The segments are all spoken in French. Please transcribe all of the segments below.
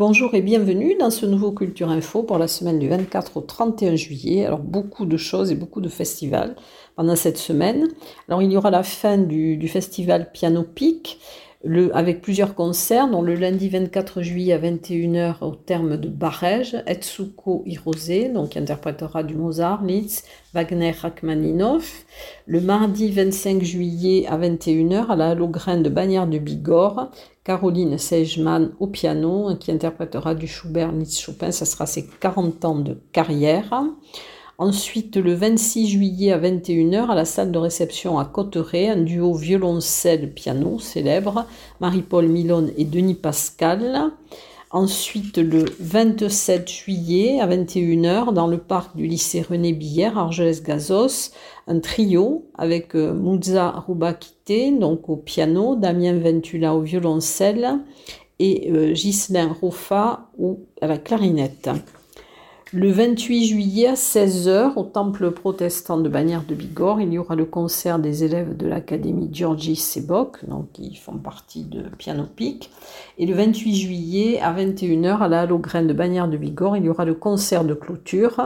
Bonjour et bienvenue dans ce nouveau Culture Info pour la semaine du 24 au 31 juillet. Alors beaucoup de choses et beaucoup de festivals pendant cette semaine. Alors il y aura la fin du, festival Piano Pic le, avec plusieurs concerts, dont le lundi 24 juillet à 21h au terme de Barège, Etsuko Hirose, donc interprétera du Mozart, Liszt, Wagner, Rachmaninoff. Le mardi 25 juillet à 21h à la Halograin de Bagnères de Bigorre, Caroline Seigeman au piano, qui interprétera du Schubert, Liszt, Chopin. Ça sera ses 40 ans de carrière. Ensuite, le 26 juillet à 21h, à la salle de réception à Cotteret, un duo violoncelle-piano célèbre, Marie-Paul Milone et Denis Pascal. Ensuite, le 27 juillet à 21h, dans le parc du lycée René Billère, Argelès-Gazos, un trio avec euh, Mouza donc au piano, Damien Ventula au violoncelle et euh, Ghislain Roffa à la clarinette. Le 28 juillet à 16h, au temple protestant de Bagnères de Bigorre, il y aura le concert des élèves de l'académie Georgi Sebok, donc qui font partie de Piano Pic. Et le 28 juillet à 21h, à la Halograine de Bagnères de Bigorre, il y aura le concert de clôture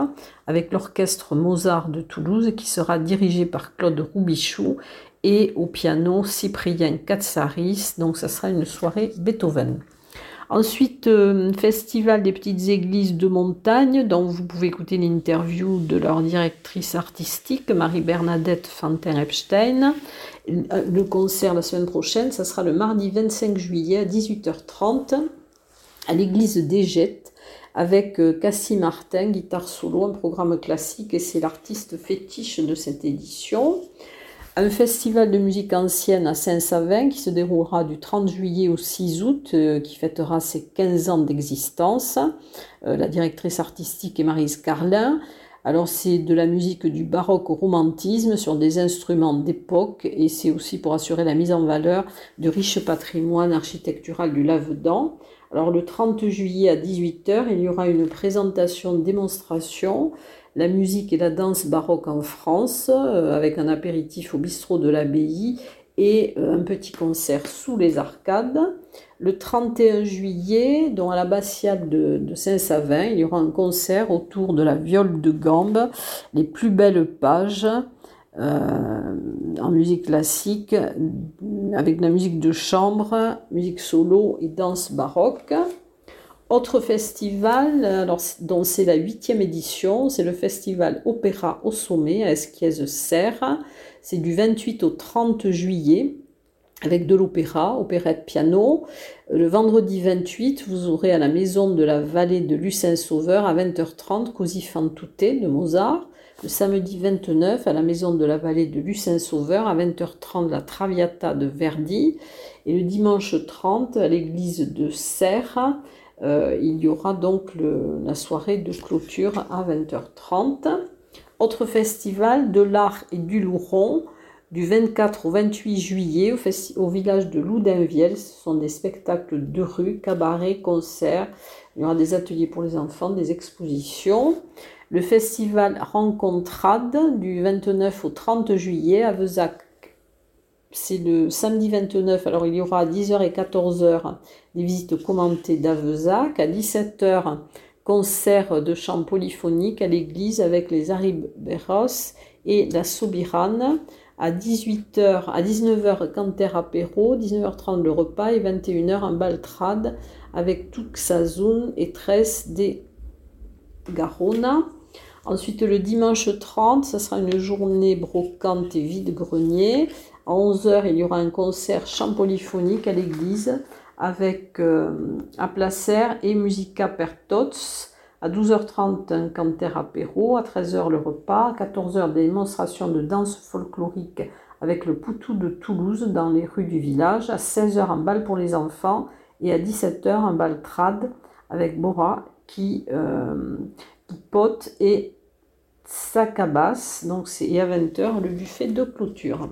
avec l'orchestre Mozart de Toulouse qui sera dirigé par Claude Roubichou et au piano Cyprien Katsaris. Donc ça sera une soirée Beethoven. Ensuite, euh, Festival des petites églises de montagne, dont vous pouvez écouter l'interview de leur directrice artistique, Marie-Bernadette Fantin-Epstein. Le concert la semaine prochaine, ça sera le mardi 25 juillet à 18h30 à l'église d'Égette avec euh, Cassie Martin, guitare solo, un programme classique et c'est l'artiste fétiche de cette édition un festival de musique ancienne à Saint-Savin qui se déroulera du 30 juillet au 6 août, euh, qui fêtera ses 15 ans d'existence. Euh, la directrice artistique est Marise Carlin. Alors c'est de la musique du baroque au romantisme sur des instruments d'époque et c'est aussi pour assurer la mise en valeur du riche patrimoine architectural du Lavedan. Alors le 30 juillet à 18h, il y aura une présentation démonstration la musique et la danse baroque en France, euh, avec un apéritif au bistrot de l'abbaye et euh, un petit concert sous les arcades. Le 31 juillet, dont à l'abbatiale de, de Saint-Savin, il y aura un concert autour de la viole de gambe, les plus belles pages euh, en musique classique, avec la musique de chambre, musique solo et danse baroque. Autre festival, alors, dont c'est la huitième édition, c'est le festival Opéra au Sommet à Esquiez-Serre. C'est du 28 au 30 juillet avec de l'opéra, opérette piano. Le vendredi 28, vous aurez à la maison de la vallée de Lucin Sauveur à 20h30 Così fan tutte de Mozart. Le samedi 29, à la maison de la vallée de Lucin Sauveur à 20h30 la Traviata de Verdi. Et le dimanche 30, à l'église de Serre, euh, il y aura donc la soirée de clôture à 20h30. Autre festival de l'art et du Louron du 24 au 28 juillet au, village de Loudainvielle. Ce sont des spectacles de rue, cabarets, concerts. Il y aura des ateliers pour les enfants, des expositions. Le festival Rencontrade du 29 au 30 juillet à Vezac c'est le samedi 29. Alors, il y aura à 10h et 14h des visites commentées d'Avezac. À 17h, concert de chant polyphonique à l'église avec les Ariberos et la Sobirane. À 18h, à 19h, canter apéro, 19h30 le repas et 21h un baltrade avec Tuxazoun et Tresse des Garona. Ensuite, le dimanche 30, ça sera une journée brocante et vide-grenier à 11h, il y aura un concert chant polyphonique à l'église avec euh, Placer et Musica per Tots. À 12h30, un canter apéro. À 13h, le repas. À 14h, des démonstrations de danse folklorique avec le Poutou de Toulouse dans les rues du village. À 16h, un bal pour les enfants. Et à 17h, un bal trad avec Bora qui, euh, pote et Sakabas. Donc, et à 20h, le buffet de clôture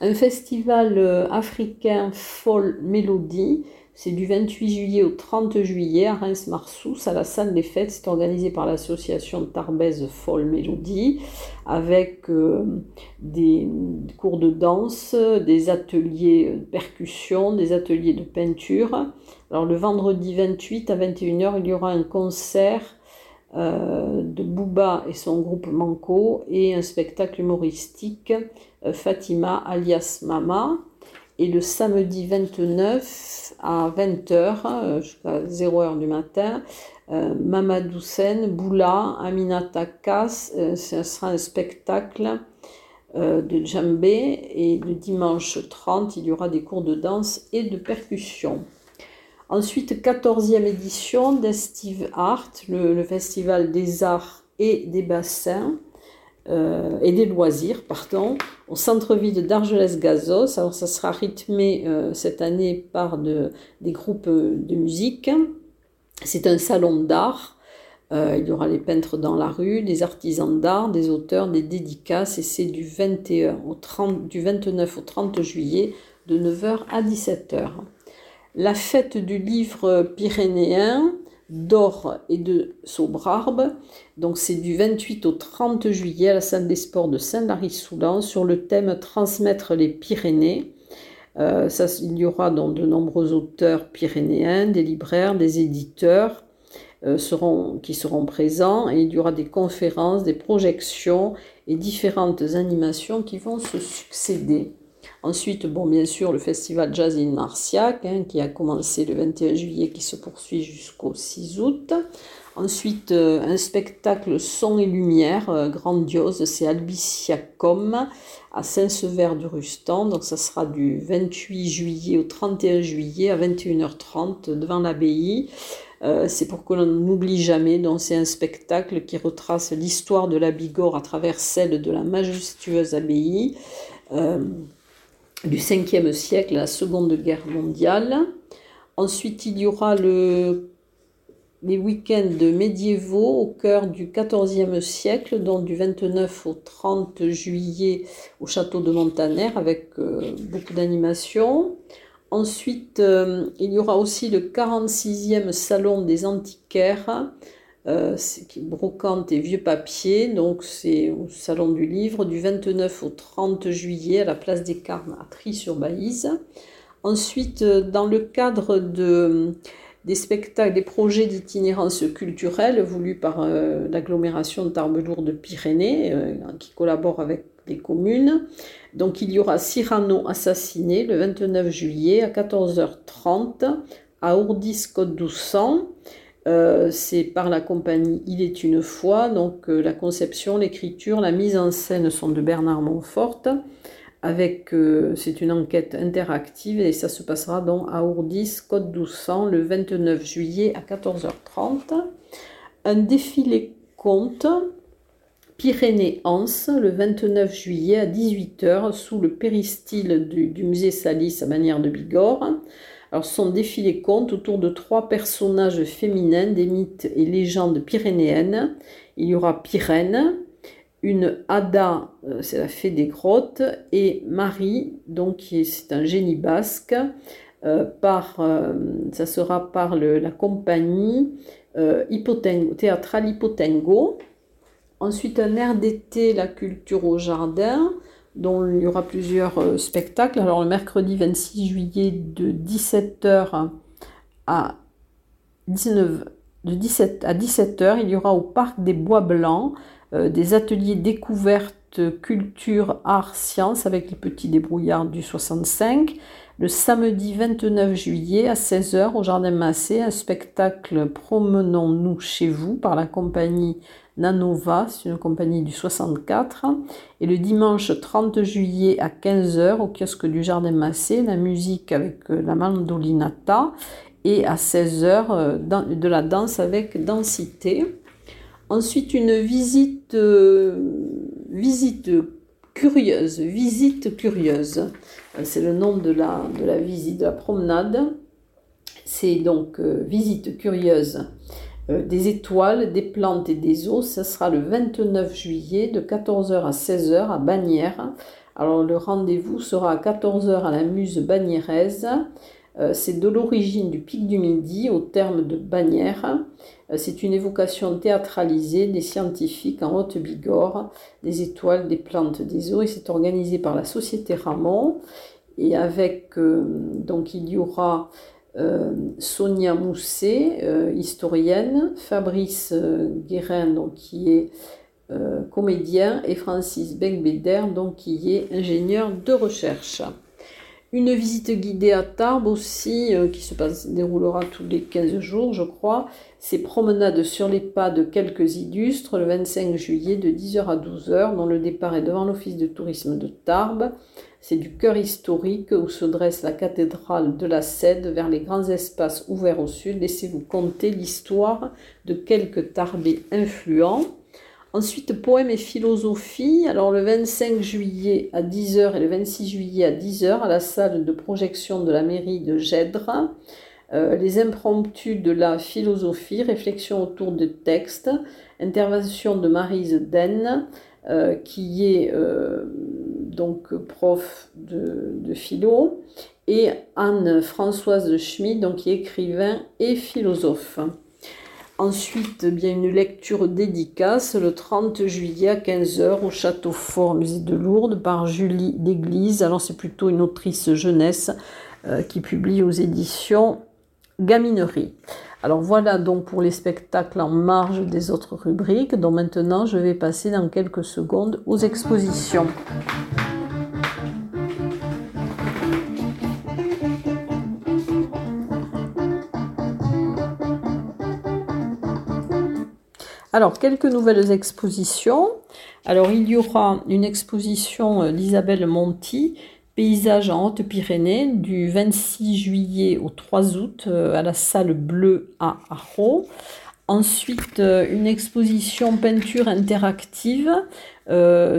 un festival euh, africain Fall Melody. C'est du 28 juillet au 30 juillet à Reims-Marsous, à la salle des fêtes. C'est organisé par l'association Tarbèze Folle Mélodie, avec euh, des cours de danse, des ateliers de percussion, des ateliers de peinture. Alors le vendredi 28 à 21h, il y aura un concert euh, de Bouba et son groupe Manco et un spectacle humoristique euh, Fatima alias Mama. Et le samedi 29 à 20h euh, jusqu'à 0h du matin, Mamadou Sen, Boula, Aminata Kass, ce sera un spectacle de djembé et le dimanche 30, il y aura des cours de danse et de percussion. Ensuite, 14e édition d'Estive Art, le, festival des arts et des bassins euh, et des loisirs, pardon, au centre-ville d'Argelès-Gazos. Alors, ça sera rythmé euh, cette année par de, des groupes de musique. C'est un salon d'art. Euh, il y aura les peintres dans la rue, des artisans d'art, des auteurs, des dédicaces, et c'est du, 21 au 30, du 29 au 30 juillet de 9h à 17h la fête du livre pyrénéen d'or et de Sobrarbe. Donc c'est du 28 au 30 juillet à la salle des sports de Saint-Lary-Soulan sur le thème Transmettre les Pyrénées. Euh, il y aura donc de nombreux auteurs pyrénéens, des libraires, des éditeurs euh, qui seront présents et il y aura des conférences, des projections et différentes animations qui vont se succéder. Ensuite, bon, bien sûr, le festival Jazz in Marciac, hein, qui a commencé le 21 juillet, qui se poursuit jusqu'au 6 août. Ensuite, euh, un spectacle son et lumière euh, grandiose, c'est Albiciacom à Saint-Sever du Rustan. Donc, ça sera du 28 juillet au 31 juillet à 21h30 devant l'abbaye. Euh, c'est pour que l'on n'oublie jamais. Donc, c'est un spectacle qui retrace l'histoire de la Bigorre à travers celle de la majestueuse abbaye du 5e siècle, la Seconde Guerre mondiale. Ensuite, il y aura le, les week-ends médiévaux au cœur du 14e siècle, donc du 29 au 30 juillet au château de Montaner, avec euh, beaucoup d'animations. Ensuite, euh, il y aura aussi le 46e salon des antiquaires euh, brocante et vieux papier. Donc c'est au Salon du Livre du 29 au 30 juillet à la place des Carmes à Tri-sur-Baïse. Ensuite, euh, dans le cadre de, des spectacles, des projets d'itinérance culturelle voulus par euh, l'agglomération de Tarbes-Lourdes-Pyrénées, qui collabore avec les communes. Donc il y aura Cyrano assassiné le 29 juillet à 14h30 à Ourdis-Côte d'Oussan. Euh, c'est par la compagnie Il est une fois, donc euh, la conception, l'écriture, la mise en scène sont de Bernard Montfort, avec euh, c'est une enquête interactive et ça se passera donc à Ourdis, Côte d'Oussan, le 29 juillet à 14h30. Un défilé conte Pyrénées-Anse le 29 juillet à 18h sous le péristyle du, du musée Salis à manière de Bigorre. Alors, son défilé compte autour de trois personnages féminins des mythes et légendes pyrénéennes. Il y aura Pyrène, une Ada, euh, c'est la fée des grottes, et Marie, donc c'est un génie basque. Euh, par, euh, ça sera par la compagnie Hipotengo, théâtrale Hipotengo. Ensuite, un air d'été, la culture au jardin dont il y aura plusieurs euh, spectacles. Alors le mercredi 26 juillet de 17h à 19 de 17 à 17h, il y aura au parc des Bois Blancs euh, des ateliers découvertes culture, art, sciences avec les petits débrouillards du 65. Le samedi 29 juillet à 16h au Jardin Massé, un spectacle Promenons-nous chez vous par la compagnie Nanova, c'est une compagnie du 64. Et le dimanche 30 juillet à 15h au kiosque du Jardin Massé, la musique avec euh, la mandolinata. Et à 16h, euh, de la danse avec densité. Ensuite, une visite, euh, visite curieuse, visite curieuse. C'est le nom de la, de la visite, de la promenade. C'est donc visite curieuse euh, des étoiles, des plantes et des eaux. Ce sera le 29 juillet de 14h à 16h à Bagnères. Alors le rendez-vous sera à 14h à la Muse Bagnères Euh, c'est de l'origine du pic du Midi au terme de Bagnères. Euh, c'est une évocation théâtralisée des scientifiques en Haute-Bigorre, des étoiles, des plantes, des eaux. Et c'est organisé par la Société Ramon. Et avec, euh, donc il y aura Sonia Mousset, historienne, Fabrice Guérin, donc, qui est comédien, et Francis Becbéder, donc, qui est ingénieur de recherche. Une visite guidée à Tarbes aussi, euh, qui se déroulera tous les 15 jours, je crois. C'est promenade sur les pas de quelques illustres le 25 juillet de 10h à 12h, dont le départ est devant l'office de tourisme de Tarbes. C'est du cœur historique où se dresse la cathédrale de la Cède vers les grands espaces ouverts au sud. Laissez-vous compter l'histoire de quelques Tarbés influents. Ensuite, poèmes et philosophie. Alors, le 25 juillet à 10h et le 26 juillet à 10h à la salle de projection de la mairie de Gèdre. Euh, les impromptus de la philosophie, réflexion autour de textes, intervention de Marise Den, euh, qui est euh, donc prof de, de, philo, et Anne-Françoise Schmid, donc qui est écrivain et philosophe. Ensuite, bien une lecture dédicace le 30 juillet à 15h au Château Fort, musée de Lourdes, par Julie L'Église. Alors, c'est plutôt une autrice jeunesse euh, qui publie aux éditions Gaminerie. Alors voilà donc pour les spectacles en marge des autres rubriques, dont maintenant je vais passer dans quelques secondes aux expositions. Alors, quelques nouvelles expositions. Alors, il y aura une exposition euh, d'Isabelle Monti, Paysage en Haute-Pyrénées, du 26 juillet au 3 août euh, à la salle bleue à Arro. Ensuite, euh, une exposition peinture interactive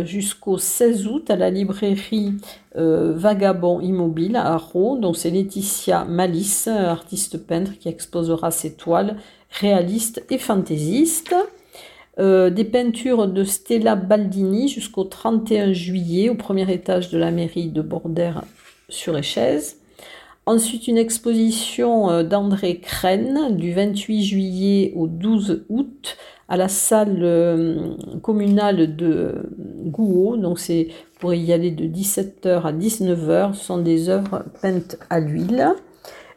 jusqu'au 16 août à la librairie Vagabond Immobile à Arro. Donc, c'est Laetitia Malice, artiste peintre, qui exposera ses toiles réalistes et fantaisistes. Euh, des peintures de Stella Baldini jusqu'au 31 juillet au premier étage de la mairie de Bordère sur Échèze. Ensuite, une exposition euh, d'André Crène du 28 juillet au 12 août à la salle euh, communale de Gouault. Donc, c'est pour y aller de 17h à 19h. Ce sont des œuvres peintes à l'huile.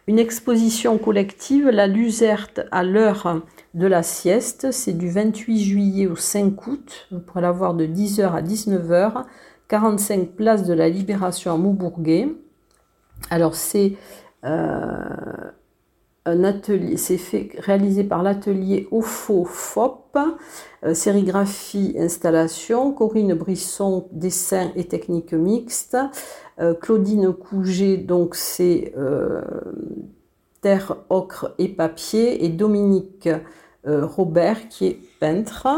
Une exposition collective, La Luzerte à l'heure de la sieste. C'est du 28 juillet au 5 août. Vous pourrez la voir de 10h à 19h. 45 places de la Libération à Maubourguet. Alors c'est euh, un atelier, c'est fait réalisé par l'atelier OFO FOP, euh, sérigraphie installation, Corinne Brisson dessin et technique mixte, euh, Claudine Couget donc c'est terre, ocre et papier et Dominique Robert qui est peintre.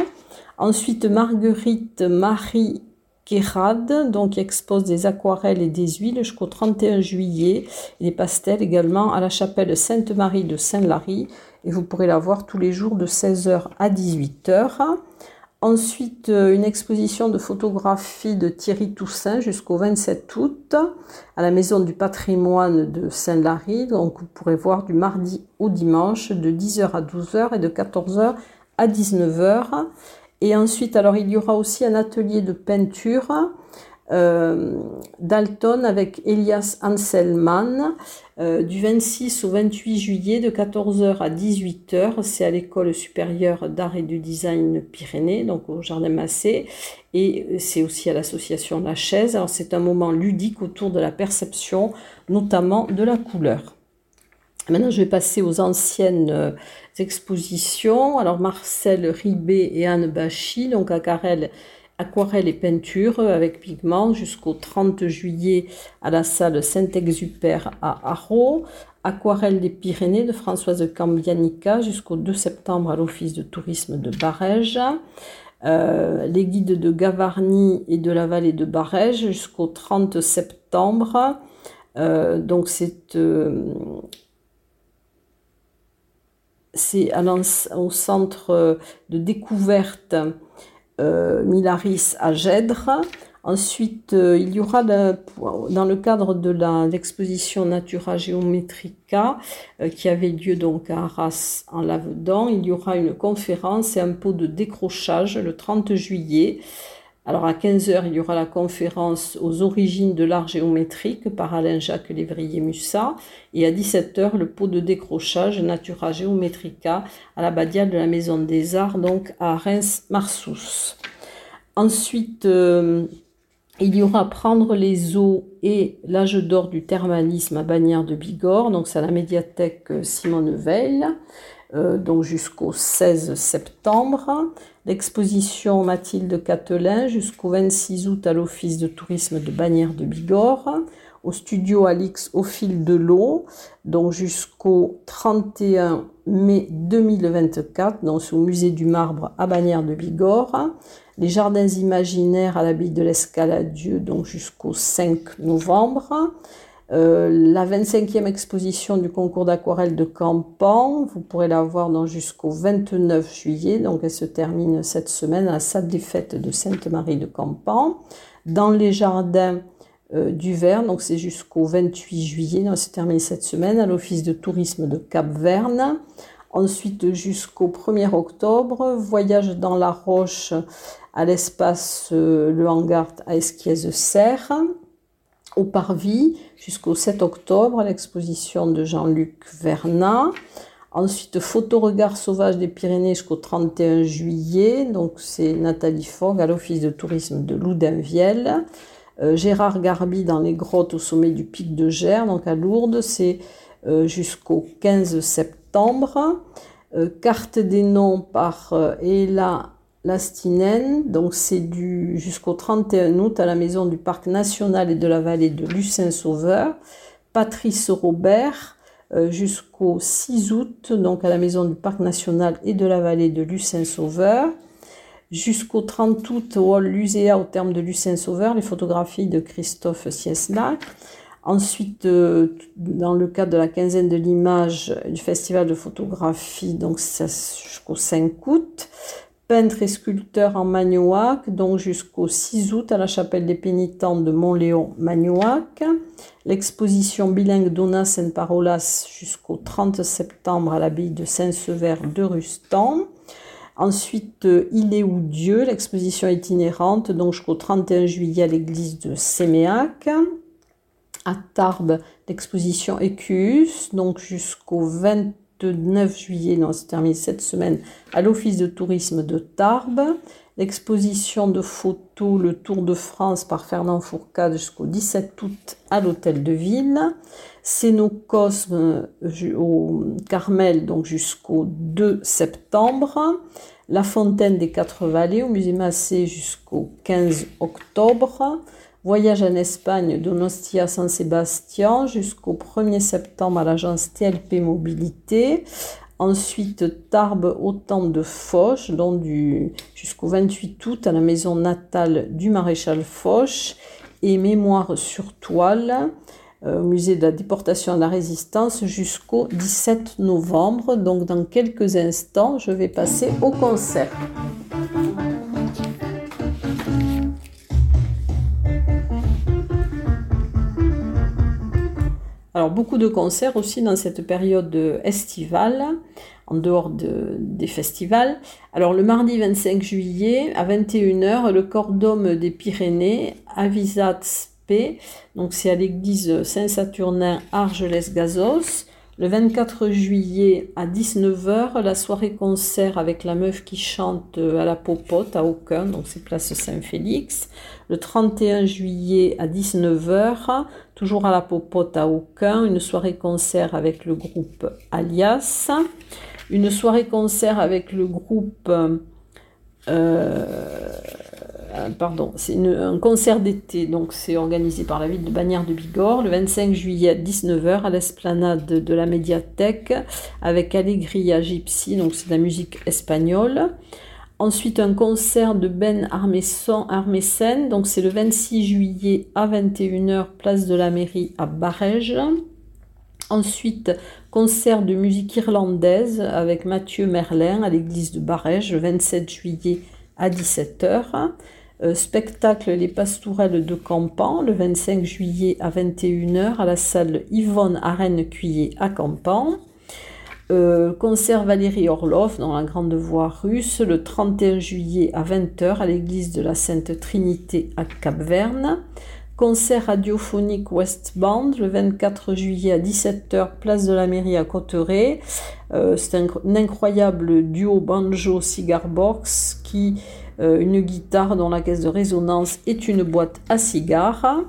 Ensuite, Marguerite Marie Kérad, donc expose des aquarelles et des huiles jusqu'au 31 juillet, et des pastels également à la chapelle Sainte-Marie de Saint-Lary, et vous pourrez la voir tous les jours de 16h à 18h. Ensuite, euh, une exposition de photographie de Thierry Toussaint jusqu'au 27 août à la Maison du patrimoine de Saint-Lary. Donc, vous pourrez voir du mardi au dimanche de 10h à 12h et de 14h à 19h. Et ensuite, alors, il y aura aussi un atelier de peinture euh, Dalton avec Elias Anselman euh, du 26 au 28 juillet de 14h à 18h. C'est à l'école supérieure d'art et du design Pyrénées, donc au Jardin Massé. Et c'est aussi à l'association La Chaise. Alors c'est un moment ludique autour de la perception, notamment de la couleur. Maintenant, je vais passer aux anciennes euh, expositions. Alors, Marcel Ribé et Anne Bachy, donc à Carrel aquarelle et peinture avec pigments jusqu'au 30 juillet à la salle Saint-Exupère à Arro. Aquarelle des Pyrénées de Françoise Cambianica jusqu'au 2 septembre à l'Office de tourisme de Barège. Euh, les guides de Gavarnie et de la vallée de Barège jusqu'au 30 septembre. Euh, donc c'est euh, c'est au centre de découverte Milaris à Gèdre. Ensuite, euh, il y aura dans le cadre de l'exposition Natura Geometrica euh, qui avait lieu donc à Arras en Lavedan, il y aura une conférence et un pot de décrochage le 30 juillet. Alors à 15h, il y aura la conférence aux origines de l'art géométrique par Alain-Jacques Lévrier-Mussat et à 17h, le pot de décrochage Natura Geometrica à la Badiale de la Maison des Arts, donc à Reims-Marsous. Ensuite, euh, il y aura Prendre les eaux et l'âge d'or du thermalisme à Bagnères de Bigorre, donc c'est à la médiathèque Simone Veil, euh, donc jusqu'au 16 septembre. L'exposition Mathilde Catelin jusqu'au 26 août à l'Office de tourisme de Bagnères de Bigorre. Au studio Alix au fil de l'eau, donc jusqu'au 31 mai 2024, donc au musée du marbre à Bagnères de Bigorre les jardins imaginaires à l'abbaye de l'Escaladieu, donc jusqu'au 5 novembre. Euh, la 25e exposition du concours d'aquarelle de Campan, vous pourrez la voir jusqu'au 29 juillet, donc elle se termine cette semaine à la salle des fêtes de Sainte-Marie de Campan. Dans les jardins euh, du Verne, donc c'est jusqu'au 28 juillet, donc elle se termine cette semaine à l'office de tourisme de Cap-Verne. Ensuite, jusqu'au 1er octobre, voyage dans la roche à l'espace euh, Le Hangar à Esquiez-Serre, au Parvis, jusqu'au 7 octobre, l'exposition de Jean-Luc Vernat. Ensuite, Photo-regard sauvage des Pyrénées jusqu'au 31 juillet. Donc, c'est Nathalie Fogg à l'Office de tourisme de Loudainvielle. Euh, Gérard Garbi dans les grottes au sommet du pic de Gers, donc à Lourdes, c'est euh, jusqu'au 15 septembre. carte des noms par Ella Lastinen, donc c'est du jusqu'au 31 août à la maison du Parc national et de la vallée de Lucin-Sauveur. Patrice Robert, euh, jusqu'au 6 août, donc à la maison du Parc national et de la vallée de Lucin-Sauveur. Jusqu'au 30 août, au hall Luséa, au terme de Lucin-Sauveur, les photographies de Christophe Sieslac. Ensuite, euh, dans le cadre de la quinzaine de l'image du festival de photographie, donc jusqu'au 5 août peintre et sculpteur en Magnoac, donc jusqu'au 6 août à la chapelle des pénitents de Montléon, Magnoac. L'exposition bilingue Donas en Parolas jusqu'au 30 septembre à l'abbaye de Saint-Sever de Rustan. Ensuite, Il est où Dieu, l'exposition itinérante, donc jusqu'au 31 juillet à l'église de Séméac. À Tarbes, l'exposition Écus, donc jusqu'au 20 9 juillet, non, c'est terminé cette semaine, à l'Office de tourisme de Tarbes. L'exposition de photos Le Tour de France par Fernand Fourcade jusqu'au 17 août à l'Hôtel de Ville. Cénocosme au Carmel, donc jusqu'au 2 septembre. La Fontaine des Quatre Vallées au Musée Massé jusqu'au 15 octobre. Voyage en Espagne d'Onostia San Sebastian jusqu'au 1er septembre à l'agence TLP Mobilité. Ensuite, Tarbes au temps de Foch, jusqu'au 28 août à la maison natale du maréchal Foch. Et Mémoire sur toile euh, au musée de la déportation de la résistance jusqu'au 17 novembre. Donc dans quelques instants, je vais passer au concert. Alors beaucoup de concerts aussi dans cette période estivale, en dehors des festivals. Alors le mardi 25 juillet à 21h, le corps d'homme des Pyrénées, Avisat P, donc c'est à l'église Saint-Saturnin Argelès-Gazos. Le 24 juillet à 19h, la soirée concert avec la meuf qui chante à la popote à Aucun, donc c'est place Saint-Félix. Le 31 juillet à 19h, toujours à la popote à Aucun, une soirée concert avec le groupe Alias. Une soirée concert avec le groupe euh, euh, pardon, c'est un concert d'été, donc c'est organisé par la ville de Bagnères de Bigorre le 25 juillet à 19h à l'esplanade de la médiathèque avec Allegria Gypsy, donc c'est de la musique espagnole. Ensuite, un concert de Ben Armesen, donc c'est le 26 juillet à 21h, place de la mairie à Barège. Ensuite, concert de musique irlandaise avec Mathieu Merlin à l'église de Barège le 27 juillet à 17h. Euh, spectacle Les Pastourelles de Campan le 25 juillet à 21h à la salle Yvonne Arène Cuillet à Campan. Euh, concert Valérie Orloff dans la Grande Voie russe le 31 juillet à 20h à l'église de la Sainte Trinité à Cap-Verne. Concert radiophonique West Band le 24 juillet à 17h, place de la mairie à Cotteret. Euh, c'est un, incroyable duo banjo-cigar box qui, une guitare dont la caisse de résonance est une boîte à cigares.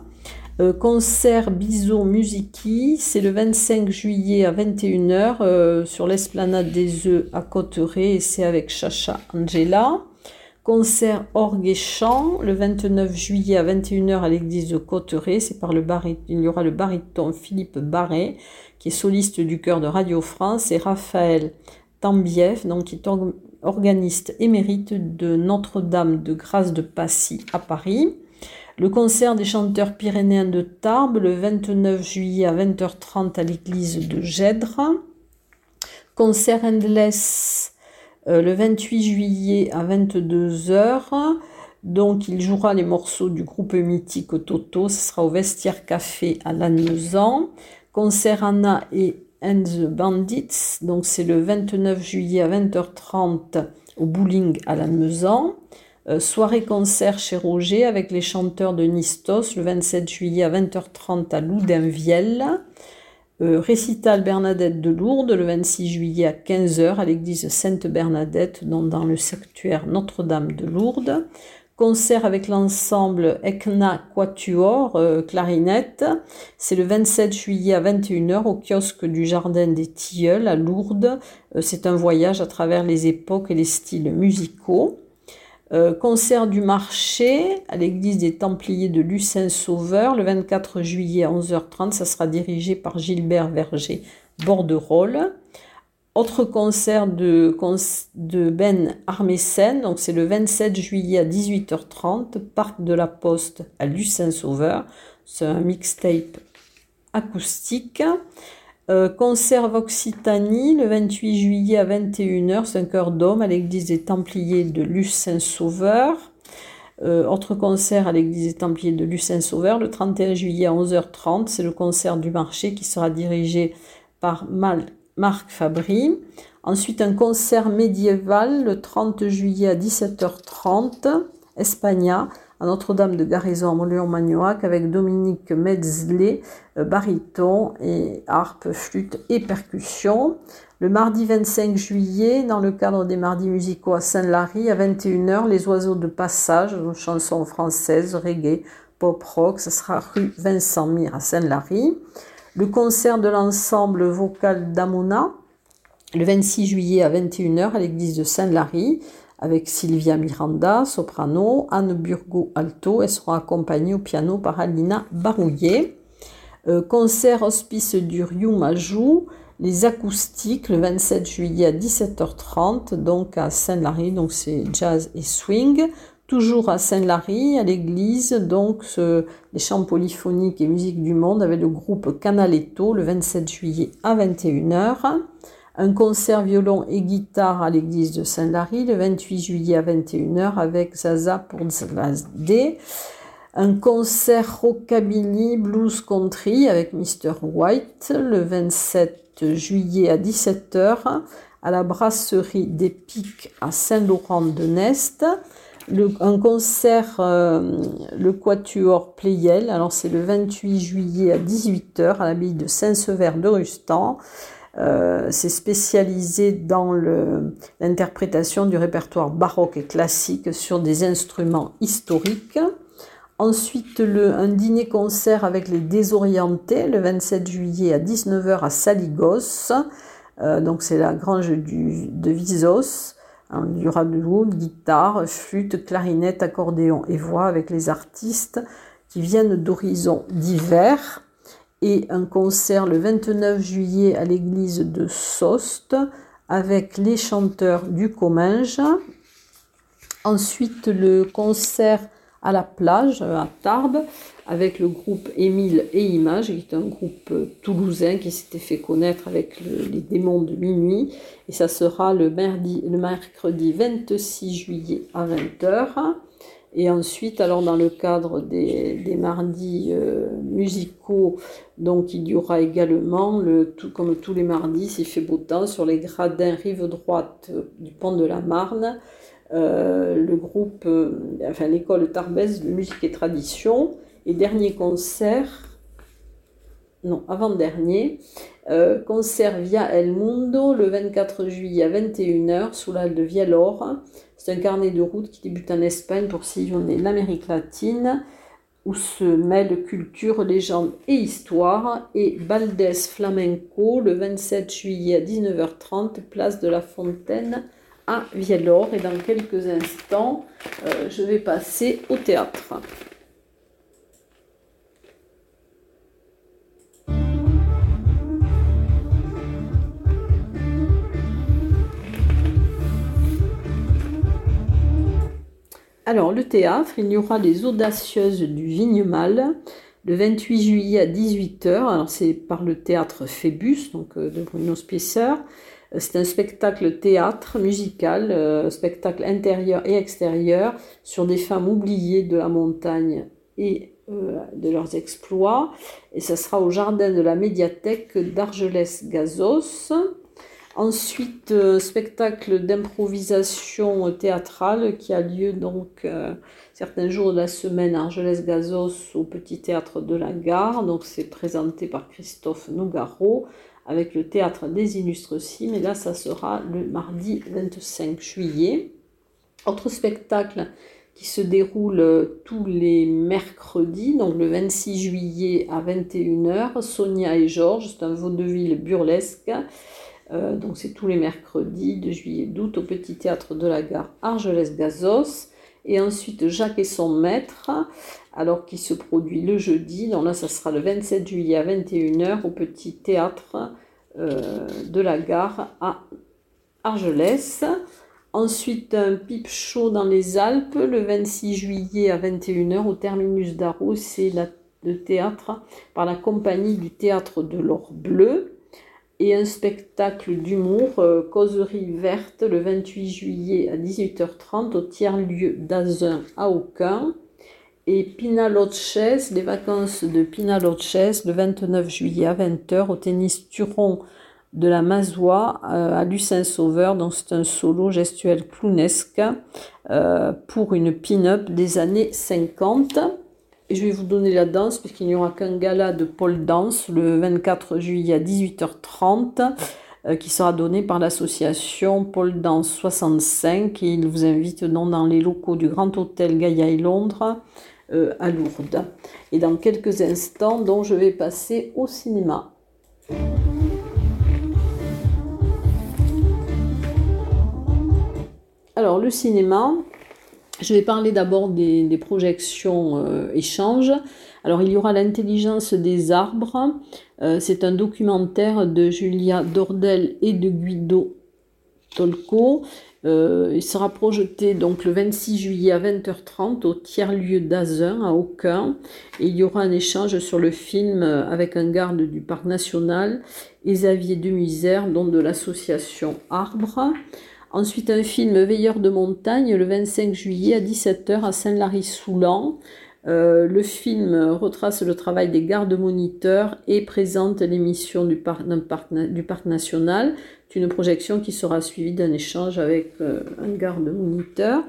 Euh, concert Biso Musiki, c'est le 25 juillet à 21h sur l'esplanade des œufs à Cotteret et c'est avec Chacha Angela. Concert orgue et chant le 29 juillet à 21h à l'église de Cotteret. C'est par le il y aura le baryton Philippe Barret, qui est soliste du chœur de Radio France, et Raphaël Tambieff, donc qui est organiste émérite de Notre-Dame de Grâce de Passy à Paris. Le concert des chanteurs pyrénéens de Tarbes le 29 juillet à 20h30 à l'église de Gèdre. Concert Endless euh, le 28 juillet à 22h. Donc il jouera les morceaux du groupe mythique Toto. Ce sera au Vestiaire Café à Lannemezan. Concert Anna et and the Bandits. Donc c'est le 29 juillet à 20h30 au bowling à Lannemezan. Euh, soirée concert chez Roger avec les chanteurs de Nistos le 27 juillet à 20h30 à Loudainvielle. Euh, récital Bernadette de Lourdes le 26 juillet à 15h à l'église Sainte-Bernadette, dans le sanctuaire Notre-Dame de Lourdes. Concert avec l'ensemble Ecna Quatuor euh, clarinette. C'est le 27 juillet à 21h au kiosque du Jardin des Tilleuls à Lourdes. Euh, c'est un voyage à travers les époques et les styles musicaux. Euh, concert du marché à l'église des Templiers de Lucin Sauveur le 24 juillet à 11h30. Ça sera dirigé par Gilbert Verger, Borderolle. Autre concert de, de Ben Armesen, donc c'est le 27 juillet à 18h30, Parc de la Poste à Lucin Sauveur. C'est un mixtape acoustique. Euh, conserve Occitanie le 28 juillet à 21h, 5 heures d'homme à l'église des Templiers de Lucin-Sauveur. Euh, autre concert à l'église des Templiers de Lucin-Sauveur le 31 juillet à 11h30. C'est le concert du marché qui sera dirigé par Marc Fabry. Ensuite, un concert médiéval le 30 juillet à 17h30, Espagna à Notre-Dame de Garison à Montléon-Magnoac avec Dominique Metzley, euh, baryton et harpe, flûte et percussion. Le mardi 25 juillet, dans le cadre des mardis musicaux à Saint-Lary, à 21h, les oiseaux de passage, une chanson française, reggae, pop rock, ce sera rue Vincent Mire à Saint-Lary. Le concert de l'ensemble vocal d'Amona, le 26 juillet à 21h à l'église de Saint-Lary avec Sylvia Miranda, soprano, Anne Burgo, alto. Elles seront accompagnées au piano par Alina Barouillet. Euh, concert hospice du Riu Majou, les acoustiques le 27 juillet à 17h30, donc à Saint-Lary, donc c'est jazz et swing. Toujours à Saint-Lary, à l'église, donc les chants polyphoniques et musique du monde avec le groupe Canaletto le 27 juillet à 21h un concert violon et guitare à l'église de Saint-Lary le 28 juillet à 21h avec Zaza pour D. Un concert rockabilly blues country avec Mr. White le 27 juillet à 17h à la brasserie des Pics à Un concert, euh, le Quatuor Playel, alors c'est le 28 juillet à 18h à l'abbaye de Saint-Sever de Rustan. Euh, c'est spécialisé dans l'interprétation du répertoire baroque et classique sur des instruments historiques. Ensuite, le, un dîner-concert avec les Désorientés le 27 juillet à 19h à Saligos. Euh, donc c'est la grange de Visos. Il y aura de l'oud, guitare, flûte, clarinette, accordéon et voix avec les artistes qui viennent d'horizons divers et un concert le 29 juillet à l'église de Sost avec les chanteurs du Comminges. Ensuite, le concert à la plage à Tarbes avec le groupe Émile et Images, qui est un groupe toulousain qui s'était fait connaître avec les démons de minuit. Et ça sera le, mercredi 26 juillet à 20h. Et ensuite, alors dans le cadre des, mardis euh, musicaux, donc il y aura également, comme tous les mardis, s'il fait beau temps, sur les gradins rive droite du pont de la Marne, euh, le groupe, euh, enfin l'école Tarbès de musique et tradition. Et dernier concert, non, avant-dernier, concert via El Mundo le 24 juillet à 21h sous la de Vialor. C'est un carnet de route qui débute en Espagne pour sillonner l'Amérique latine, où se mêlent culture, légende et histoire. Et Baldes Flamenco, le 27 juillet à 19h30, place de la Fontaine à Viellor. Et dans quelques instants, euh, je vais passer au théâtre. Alors, le théâtre, il y aura les Audacieuses du Vignemal le 28 juillet à 18h. Alors, c'est par le théâtre Phébus, donc euh, de Bruno Spicer. Euh, c'est un spectacle théâtre musical, euh, spectacle intérieur et extérieur sur des femmes oubliées de la montagne et de leurs exploits. Et ça sera au jardin de la médiathèque d'Argelès-Gazos. Ensuite, euh, spectacle d'improvisation théâtrale qui a lieu donc euh, certains jours de la semaine à Argelès-Gazos au Petit Théâtre de la Gare. Donc c'est présenté par Christophe Nougaro avec le Théâtre des Illustres Cimes. Et là, ça sera le mardi 25 juillet. Autre spectacle qui se déroule tous les mercredis, donc le 26 juillet à 21h, Sonia et Georges, c'est un vaudeville burlesque euh, donc c'est tous les mercredis de juillet d'août au Petit Théâtre de la Gare Argelès-Gazos. Et ensuite Jacques et son maître, alors qui se produit le jeudi. Donc là, ça sera le 27 juillet à 21h au Petit Théâtre euh, de la Gare à Argelès. Ensuite, un pipe show dans les Alpes le 26 juillet à 21h au terminus d'Arros. C'est le théâtre par la compagnie du Théâtre de l'Or Bleu et un spectacle d'humour, euh, Causerie verte, le 28 juillet à 18h30 au tiers-lieu d'Azun à Aucun. Et Pinaloches, les vacances de Pinaloches, le 29 juillet à 20h au tennis Turon de la Mazoie euh, à Lucin-Sauveur. Donc c'est un solo gestuel clownesque euh, pour une pin-up des années 50 je vais vous donner la danse, puisqu'il n'y aura qu'un gala de pole dance le 24 juillet à 18h30, euh, qui sera donné par l'association Pole Dance 65. Et il vous invite dans les locaux du Grand Hôtel Gaïa et Londres euh, à Lourdes. Et dans quelques instants, donc, je vais passer au cinéma. Alors, le cinéma, je vais parler d'abord des, projections euh, échanges. Alors il y aura l'intelligence des arbres. Euh, c'est un documentaire de Julia Dordel et de Guido Tolco. Euh, il sera projeté donc le 26 juillet à 20h30 au tiers-lieu d'Azun à Aucun. Et il y aura un échange sur le film avec un garde du parc national, Xavier Demisère, dont de l'association Arbre. Ensuite, un film Veilleur de montagne le 25 juillet à 17h à Saint-Lary-Soulan. Euh, le film retrace le travail des gardes-moniteurs et présente l'émission du, parc, du parc national. C'est une projection qui sera suivie d'un échange avec euh, un garde-moniteur.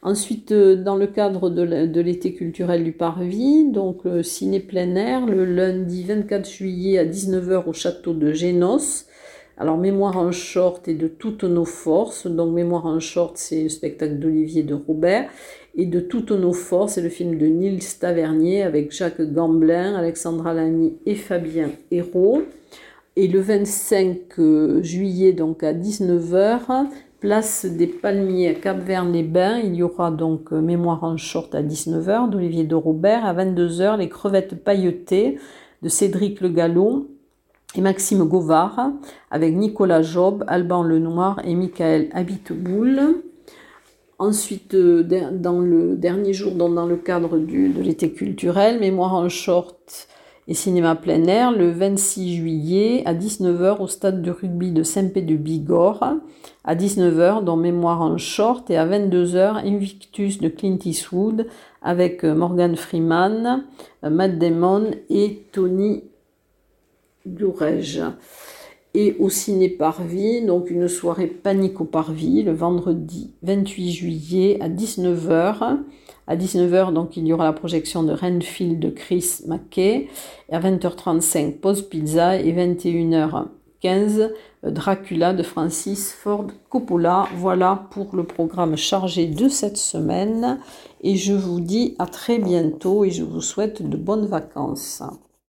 Ensuite, euh, dans le cadre de l'été culturel du Parvis, donc ciné plein air, le lundi 24 juillet à 19h au château de Génos. Alors, Mémoire en short et de toutes nos forces. Donc, Mémoire en short, c'est le spectacle d'Olivier de Robert. Et de toutes nos forces, c'est le film de Nils Tavernier avec Jacques Gamblin, Alexandra Lamy et Fabien Hérault. Et le 25 euh, juillet, donc à 19h, place des Palmiers à Cap-Vert-les-Bains. Il y aura donc euh, Mémoire en short à 19h d'Olivier de Robert. À 22h, Les crevettes pailletées de Cédric Le Gallon et Maxime Govard, avec Nicolas Job, Alban Lenoir et Michael Habiteboul. Ensuite, euh, dans le dernier jour, dans le cadre de l'été culturel, Mémoire en short Et cinéma plein air le 26 juillet à 19h au stade de rugby de Saint-Pé de Bigorre. À 19h, dans Mémoire en short. Et à 22h, Invictus de Clint Eastwood avec euh, Morgan Freeman, euh, Matt Damon et Tony Et au ciné Parvis, donc une soirée panique au Parvis le vendredi 28 juillet à 19h. À 19h, donc, il y aura la projection de Renfield de Chris McKay. Et à 20h35, Pause Pizza. Et 21h15, Dracula de Francis Ford Coppola. Voilà pour le programme chargé de cette semaine. Et je vous dis à très bientôt et je vous souhaite de bonnes vacances.